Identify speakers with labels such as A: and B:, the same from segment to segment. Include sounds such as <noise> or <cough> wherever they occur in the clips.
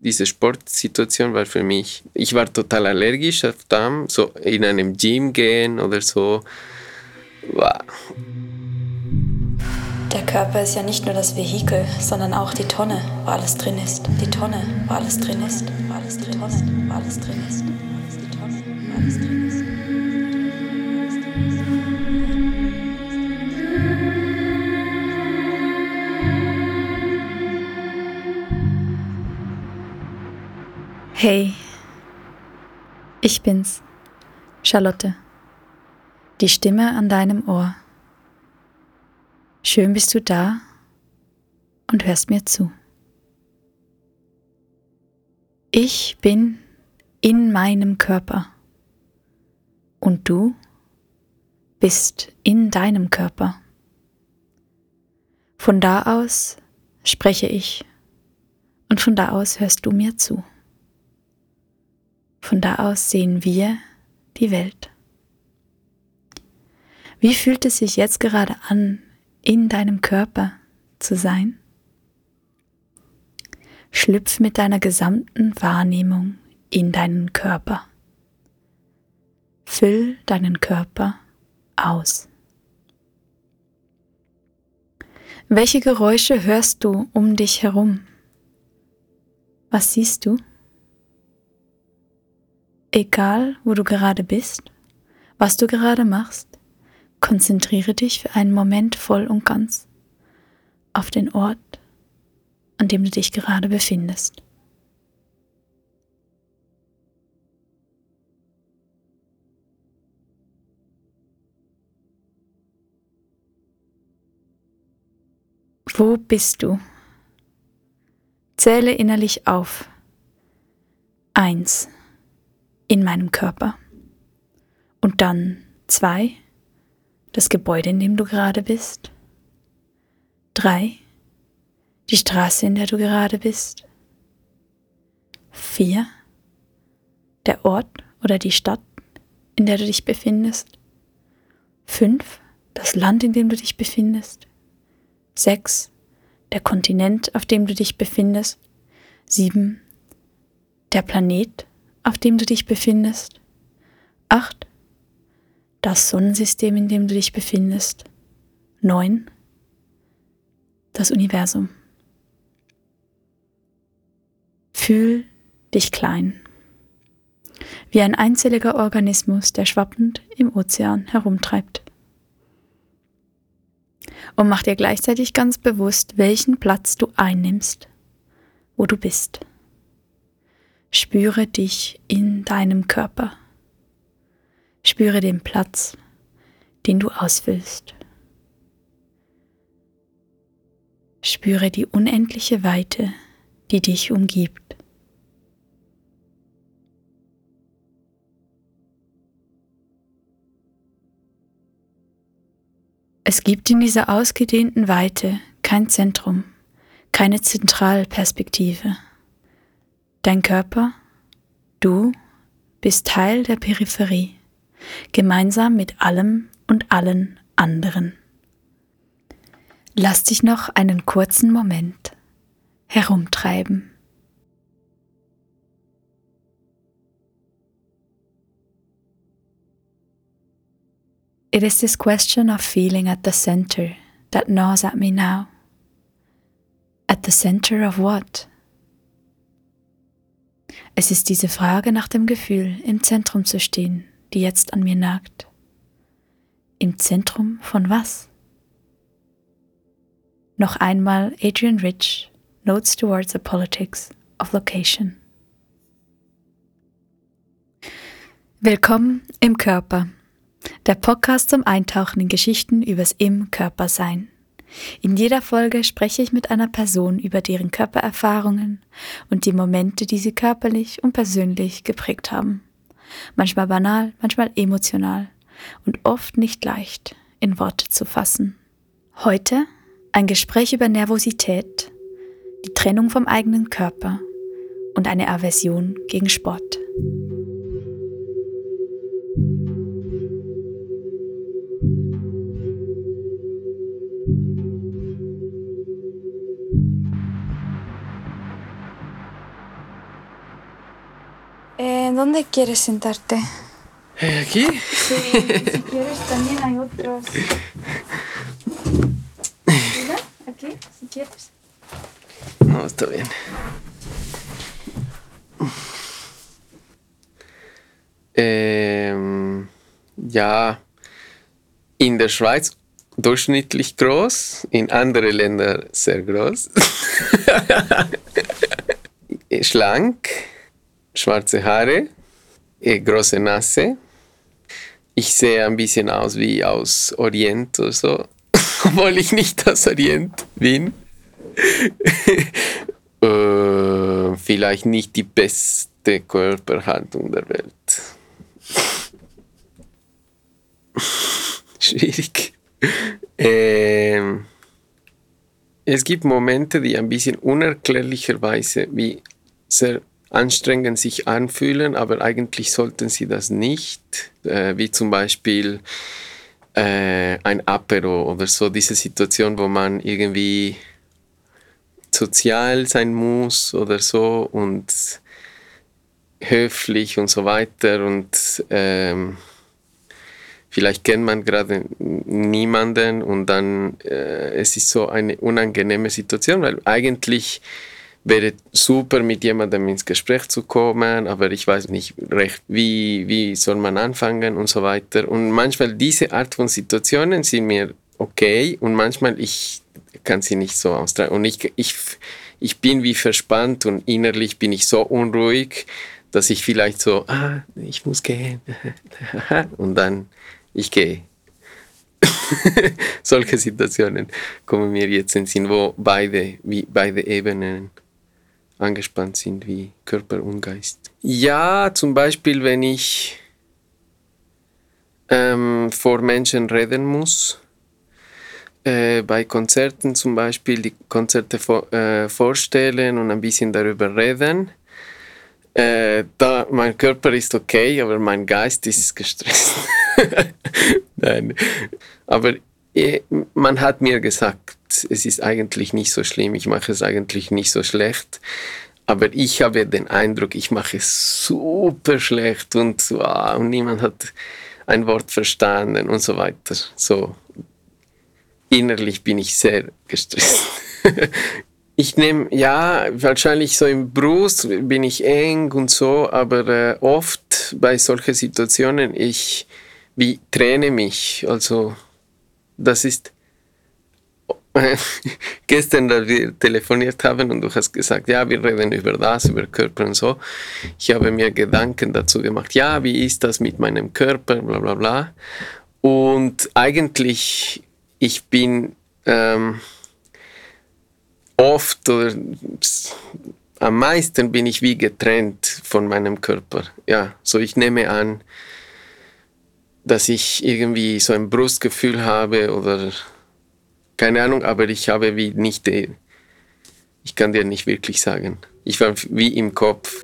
A: diese Sportsituation war für mich, ich war total allergisch auf Darm, so in einem Gym gehen oder so. Wow.
B: Der Körper ist ja nicht nur das Vehikel, sondern auch die Tonne, wo alles drin ist. Die Tonne, wo alles drin ist. Wo alles drin ist. Wo alles drin ist. Die Tonne, wo alles drin ist. Hey, ich bin's, Charlotte, die Stimme an deinem Ohr. Schön bist du da und hörst mir zu. Ich bin in meinem Körper und du bist in deinem Körper. Von da aus spreche ich und von da aus hörst du mir zu. Von da aus sehen wir die Welt. Wie fühlt es sich jetzt gerade an, in deinem Körper zu sein? Schlüpf mit deiner gesamten Wahrnehmung in deinen Körper. Füll deinen Körper aus. Welche Geräusche hörst du um dich herum? Was siehst du? Egal, wo du gerade bist, was du gerade machst, konzentriere dich für einen Moment voll und ganz auf den Ort, an dem du dich gerade befindest. Wo bist du? Zähle innerlich auf. Eins in meinem Körper. Und dann zwei, das Gebäude, in dem du gerade bist. Drei, die Straße, in der du gerade bist. Vier, der Ort oder die Stadt, in der du dich befindest. Fünf, das Land, in dem du dich befindest. Sechs, der Kontinent, auf dem du dich befindest. Sieben, der Planet, auf dem du dich befindest. 8. Das Sonnensystem, in dem du dich befindest. 9. Das Universum. Fühl dich klein. Wie ein einzelliger Organismus, der schwappend im Ozean herumtreibt. Und mach dir gleichzeitig ganz bewusst, welchen Platz du einnimmst, wo du bist. Spüre dich in deinem Körper. Spüre den Platz, den du ausfüllst. Spüre die unendliche Weite, die dich umgibt. Es gibt in dieser ausgedehnten Weite kein Zentrum, keine Zentralperspektive. Dein Körper, du bist Teil der Peripherie, gemeinsam mit allem und allen anderen. Lass dich noch einen kurzen Moment herumtreiben. It is this question of feeling at the center that gnaws at me now. At the center of what? Es ist diese Frage nach dem Gefühl, im Zentrum zu stehen, die jetzt an mir nagt. Im Zentrum von was? Noch einmal Adrian Rich, Notes Towards the Politics of Location. Willkommen im Körper, der Podcast zum Eintauchen in Geschichten übers Im Körper sein. In jeder Folge spreche ich mit einer Person über deren Körpererfahrungen und die Momente, die sie körperlich und persönlich geprägt haben. Manchmal banal, manchmal emotional und oft nicht leicht in Worte zu fassen. Heute ein Gespräch über Nervosität, die Trennung vom eigenen Körper und eine Aversion gegen Sport. ¿Dónde quieres sentarte?
A: Eh, ¿Aquí?
B: Sí, si quieres también hay otros. Mira, aquí, si quieres.
A: No, está bien. Ähm, ja, in der Schweiz durchschnittlich groß, in anderen Ländern sehr groß. <laughs> Schlank, schwarze Haare, eh, große Nase. Ich sehe ein bisschen aus wie aus Orient oder so, <laughs> obwohl ich nicht aus Orient bin. <laughs> äh, vielleicht nicht die beste Körperhaltung der Welt. <laughs> Schwierig. Ähm, es gibt Momente, die ein bisschen unerklärlicherweise wie sehr anstrengend sich anfühlen, aber eigentlich sollten sie das nicht. Äh, wie zum Beispiel äh, ein Apero oder so, diese Situation, wo man irgendwie sozial sein muss oder so und höflich und so weiter und ähm, vielleicht kennt man gerade niemanden und dann äh, es ist so eine unangenehme Situation, weil eigentlich wäre super mit jemandem ins Gespräch zu kommen, aber ich weiß nicht recht, wie, wie soll man anfangen und so weiter. Und manchmal diese Art von Situationen sind mir okay und manchmal ich kann sie nicht so austragen. Und ich, ich, ich bin wie verspannt und innerlich bin ich so unruhig, dass ich vielleicht so, ah, ich muss gehen. <laughs> und dann, ich gehe. <laughs> Solche Situationen kommen mir jetzt in den Sinn, wo beide, wie beide Ebenen angespannt sind, wie Körper und Geist. Ja, zum Beispiel, wenn ich ähm, vor Menschen reden muss, äh, bei Konzerten zum Beispiel die Konzerte vor, äh, vorstellen und ein bisschen darüber reden. Äh, da, mein Körper ist okay, aber mein Geist ist gestresst. <laughs> Nein. Aber äh, man hat mir gesagt, es ist eigentlich nicht so schlimm, ich mache es eigentlich nicht so schlecht. Aber ich habe den Eindruck, ich mache es super schlecht und, wow, und niemand hat ein Wort verstanden und so weiter. So, innerlich bin ich sehr gestresst. <laughs> ich nehme, ja, wahrscheinlich so im Brust bin ich eng und so, aber äh, oft bei solchen Situationen, ich wie träne mich. Also, das ist gestern, da wir telefoniert haben und du hast gesagt, ja, wir reden über das, über Körper und so. Ich habe mir Gedanken dazu gemacht, ja, wie ist das mit meinem Körper, bla bla bla. Und eigentlich ich bin ähm, oft oder am meisten bin ich wie getrennt von meinem Körper. Ja, so ich nehme an, dass ich irgendwie so ein Brustgefühl habe oder keine Ahnung, aber ich habe wie nicht, ich kann dir nicht wirklich sagen. Ich war wie im Kopf.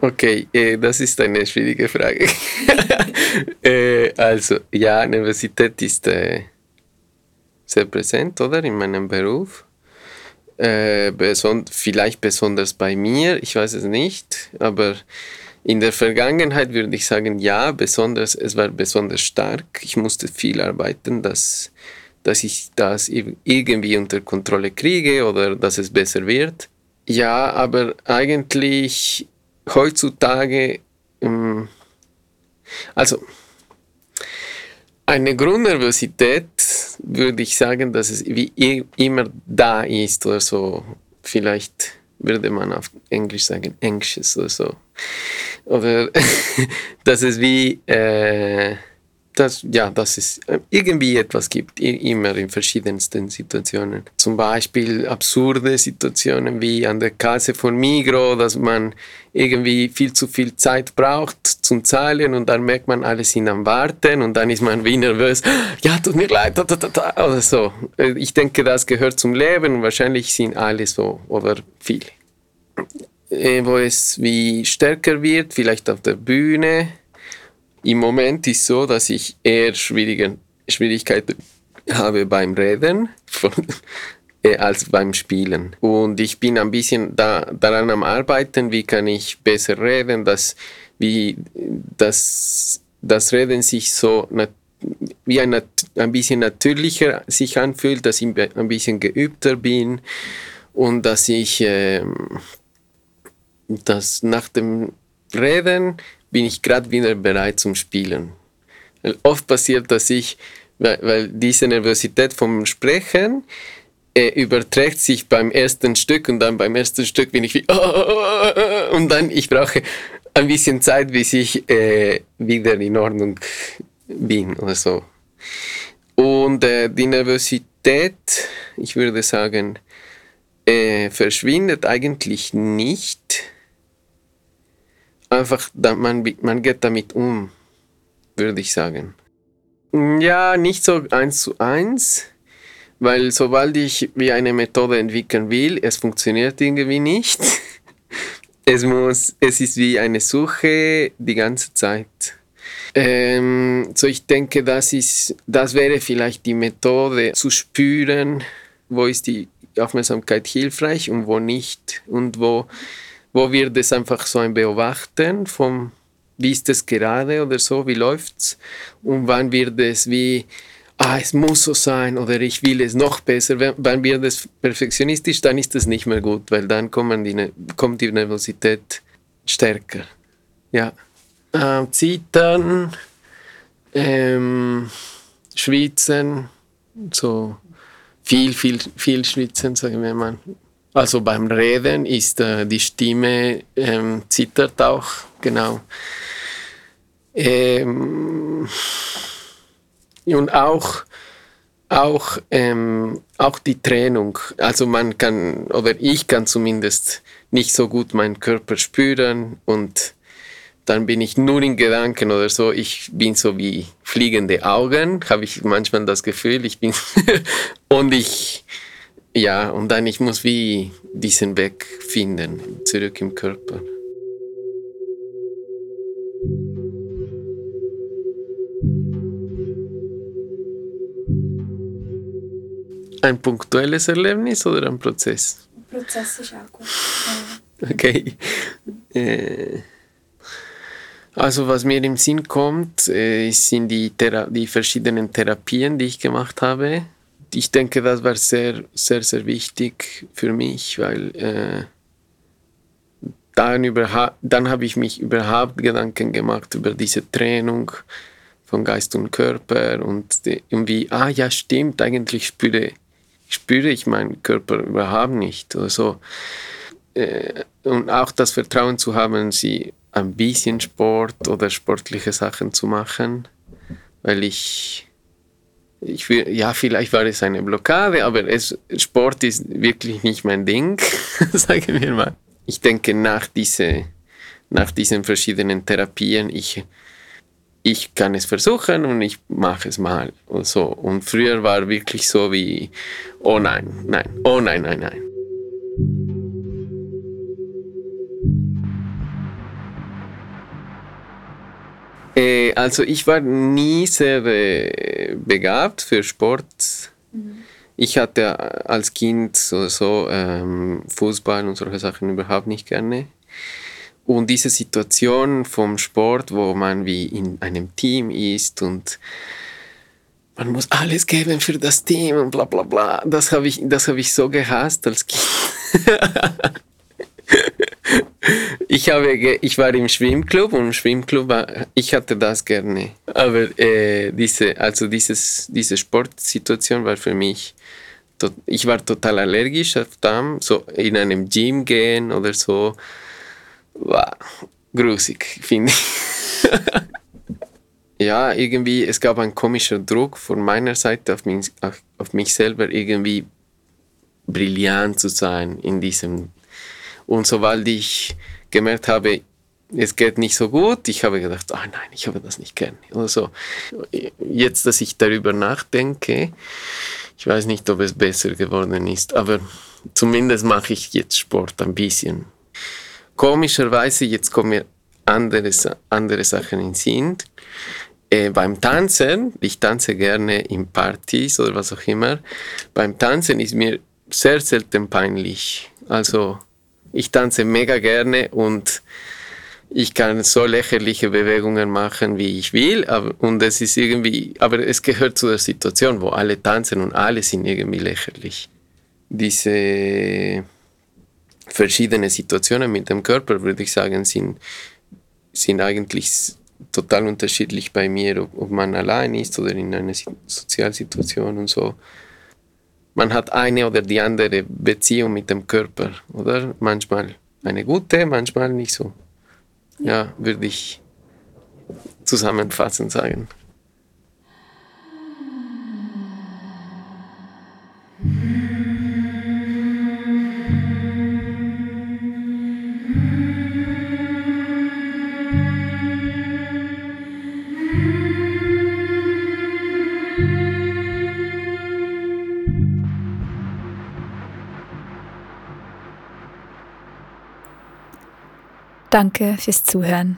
A: Okay, äh, das ist eine schwierige Frage. <laughs> äh, also, ja, Universität ist äh, sehr präsent, oder? In meinem Beruf. Äh, beson vielleicht besonders bei mir, ich weiß es nicht, aber in der Vergangenheit würde ich sagen, ja, besonders, es war besonders stark. Ich musste viel arbeiten, dass, dass ich das irgendwie unter Kontrolle kriege oder dass es besser wird. Ja, aber eigentlich heutzutage, ähm, also eine Grundnervosität würde ich sagen, dass es wie immer da ist oder so. Vielleicht würde man auf Englisch sagen, anxious oder so. Oder <laughs> dass es wie äh, dass, ja, dass es äh, irgendwie etwas gibt, immer in verschiedensten Situationen. Zum Beispiel absurde Situationen wie an der Kasse von Migro, dass man irgendwie viel zu viel Zeit braucht zum Zahlen und dann merkt man, alle sind am Warten und dann ist man wie nervös, <gasps> ja, tut mir leid, oder so. Äh, ich denke, das gehört zum Leben und wahrscheinlich sind alle so oder viele. Äh, wo es wie stärker wird, vielleicht auf der Bühne, Im Moment ist so, dass ich eher schwierige Schwierigkeiten habe beim Reden von, <laughs> äh, als beim Spielen. Und ich bin ein bisschen da, daran am Arbeiten, wie kann ich besser reden, dass, wie das, das Reden sich so wie ein, ein bisschen natürlicher sich anfühlt, dass ich ein bisschen geübter bin und dass ich äh, dass nach dem Reden bin ich gerade wieder bereit zum Spielen. Weil oft passiert, dass ich, weil, weil diese Nervosität vom Sprechen äh, überträgt sich beim ersten Stück und dann beim ersten Stück bin ich wie <laughs> und dann ich brauche ein bisschen Zeit, bis ich äh, wieder in Ordnung bin oder so. Und äh, die Nervosität, ich würde sagen, äh, verschwindet eigentlich nicht. Einfach, man, man geht damit um, würde ich sagen. Ja, nicht so eins zu eins, weil sobald ich wie eine Methode entwickeln will, es funktioniert irgendwie nicht. <laughs> Es muss, es ist wie eine Suche die ganze Zeit. Ähm, so ich denke, das ist, das wäre vielleicht die Methode zu spüren, wo ist die Aufmerksamkeit hilfreich und wo nicht und wo, wo wird es einfach so ein Beobachten vom, wie ist es gerade oder so, wie läuft's und wann wird es wie, ah, es muss so sein oder ich will es noch besser. Wann wird es perfektionistisch, dann ist es nicht mehr gut, weil dann kommen die, ne-, kommt die Nervosität stärker. Ja. Ähm, zittern, ähm, schwitzen, so viel, viel, viel schwitzen, sagen wir mal. Also beim Reden ist äh, die Stimme ähm, zittert auch, genau. Ähm, und auch, auch, ähm, auch die Trennung. Also man kann, oder ich kann zumindest nicht so gut meinen Körper spüren und dann bin ich nur in Gedanken oder so. Ich bin so wie fliegende Augen, habe ich manchmal das Gefühl. Ich bin <laughs> und ich ja und dann ich muss wie diesen Weg finden zurück im Körper. Ein punktuelles Erlebnis oder ein Prozess?
B: Prozess ist auch gut.
A: Ja. <laughs> Okay. Äh. Also was mir im Sinn kommt, äh, sind die, Thera die verschiedenen Therapien, die ich gemacht habe. Ich denke, das war sehr, sehr, sehr wichtig für mich, weil äh, dann, dann habe ich mich überhaupt Gedanken gemacht über diese Trennung von Geist und Körper und irgendwie, ah ja, stimmt, eigentlich spüre, spüre ich meinen Körper überhaupt nicht oder so. Äh, und auch das Vertrauen zu haben, sie ein bisschen Sport oder sportliche Sachen zu machen, weil ich, ich will, ja, vielleicht war es eine Blockade, aber es, Sport ist wirklich nicht mein Ding, <laughs> sagen wir mal. Ich denke, nach, diese, nach diesen verschiedenen Therapien, ich, ich kann es versuchen und ich mache es mal und so. Und früher war wirklich so wie, oh nein, nein, oh nein, nein, nein. Äh, also ich war nie sehr äh, begabt für Sport. Mhm. Ich hatte als Kind so, so ähm, Fußball und solche Sachen überhaupt nicht gerne. Und diese Situation vom Sport, wo man wie in einem Team ist und man muss alles geben für das Team und bla bla bla, das habe ich, hab ich so gehasst als Kind. <laughs> ich, habe, ich war im Schwimmclub und im Schwimmclub, ich hatte das gerne. Aber äh, diese, also dieses, diese Sportsituation war für mich, ich war total allergisch auf Damm, so in einem Gym gehen oder so, war grusig, finde ich. <laughs> ja, irgendwie, es gab einen komischen Druck von meiner Seite auf mich, auf mich selber, irgendwie brillant zu sein in diesem und sobald ich gemerkt habe, es geht nicht so gut, ich habe gedacht, ah nein, ich habe das nicht gern. Oder so. Jetzt, dass ich darüber nachdenke, ich weiß nicht, ob es besser geworden ist, aber zumindest mache ich jetzt Sport ein bisschen. Komischerweise, jetzt kommt mir andere, andere Sachen sind. Äh, beim Tanzen, ich tanze gerne in Partys oder was auch immer, beim Tanzen ist mir sehr selten peinlich. Also ich tanze mega gerne und ich kann so lächerliche Bewegungen machen, wie ich will, aber, und es ist irgendwie, aber es gehört zu der Situation, wo alle tanzen und alle sind irgendwie lächerlich. Diese verschiedenen Situationen mit dem Körper, würde ich sagen, sind, sind eigentlich total unterschiedlich bei mir, ob, ob man allein ist oder in einer Sozialsituation und so. Man hat eine oder die andere Beziehung mit dem Körper, oder? Manchmal eine gute, manchmal nicht so. Ja, würde ich zusammenfassend sagen.
B: Danke fürs Zuhören.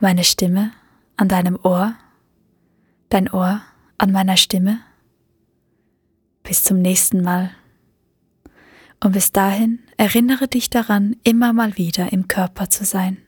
B: Meine Stimme an deinem Ohr, dein Ohr an meiner Stimme. Bis zum nächsten Mal. Und bis dahin erinnere dich daran, immer mal wieder im Körper zu sein.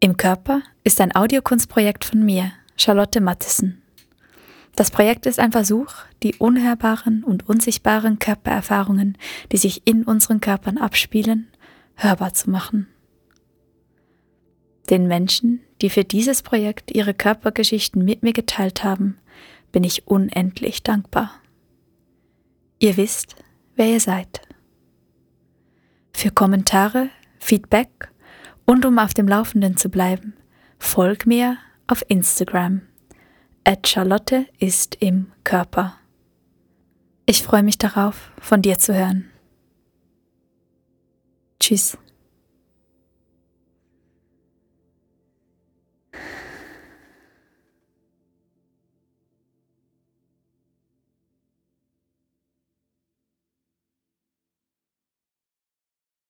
B: Im Körper ist ein Audiokunstprojekt von mir, Charlotte Mattesen. Das Projekt ist ein Versuch, die unhörbaren und unsichtbaren Körpererfahrungen, die sich in unseren Körpern abspielen, hörbar zu machen. Den Menschen, die für dieses Projekt ihre Körpergeschichten mit mir geteilt haben, bin ich unendlich dankbar. Ihr wisst, wer ihr seid. Für Kommentare, Feedback und um auf dem Laufenden zu bleiben, folg mir auf Instagram. At Charlotte ist im Körper. Ich freue mich darauf, von dir zu hören. Tschüss.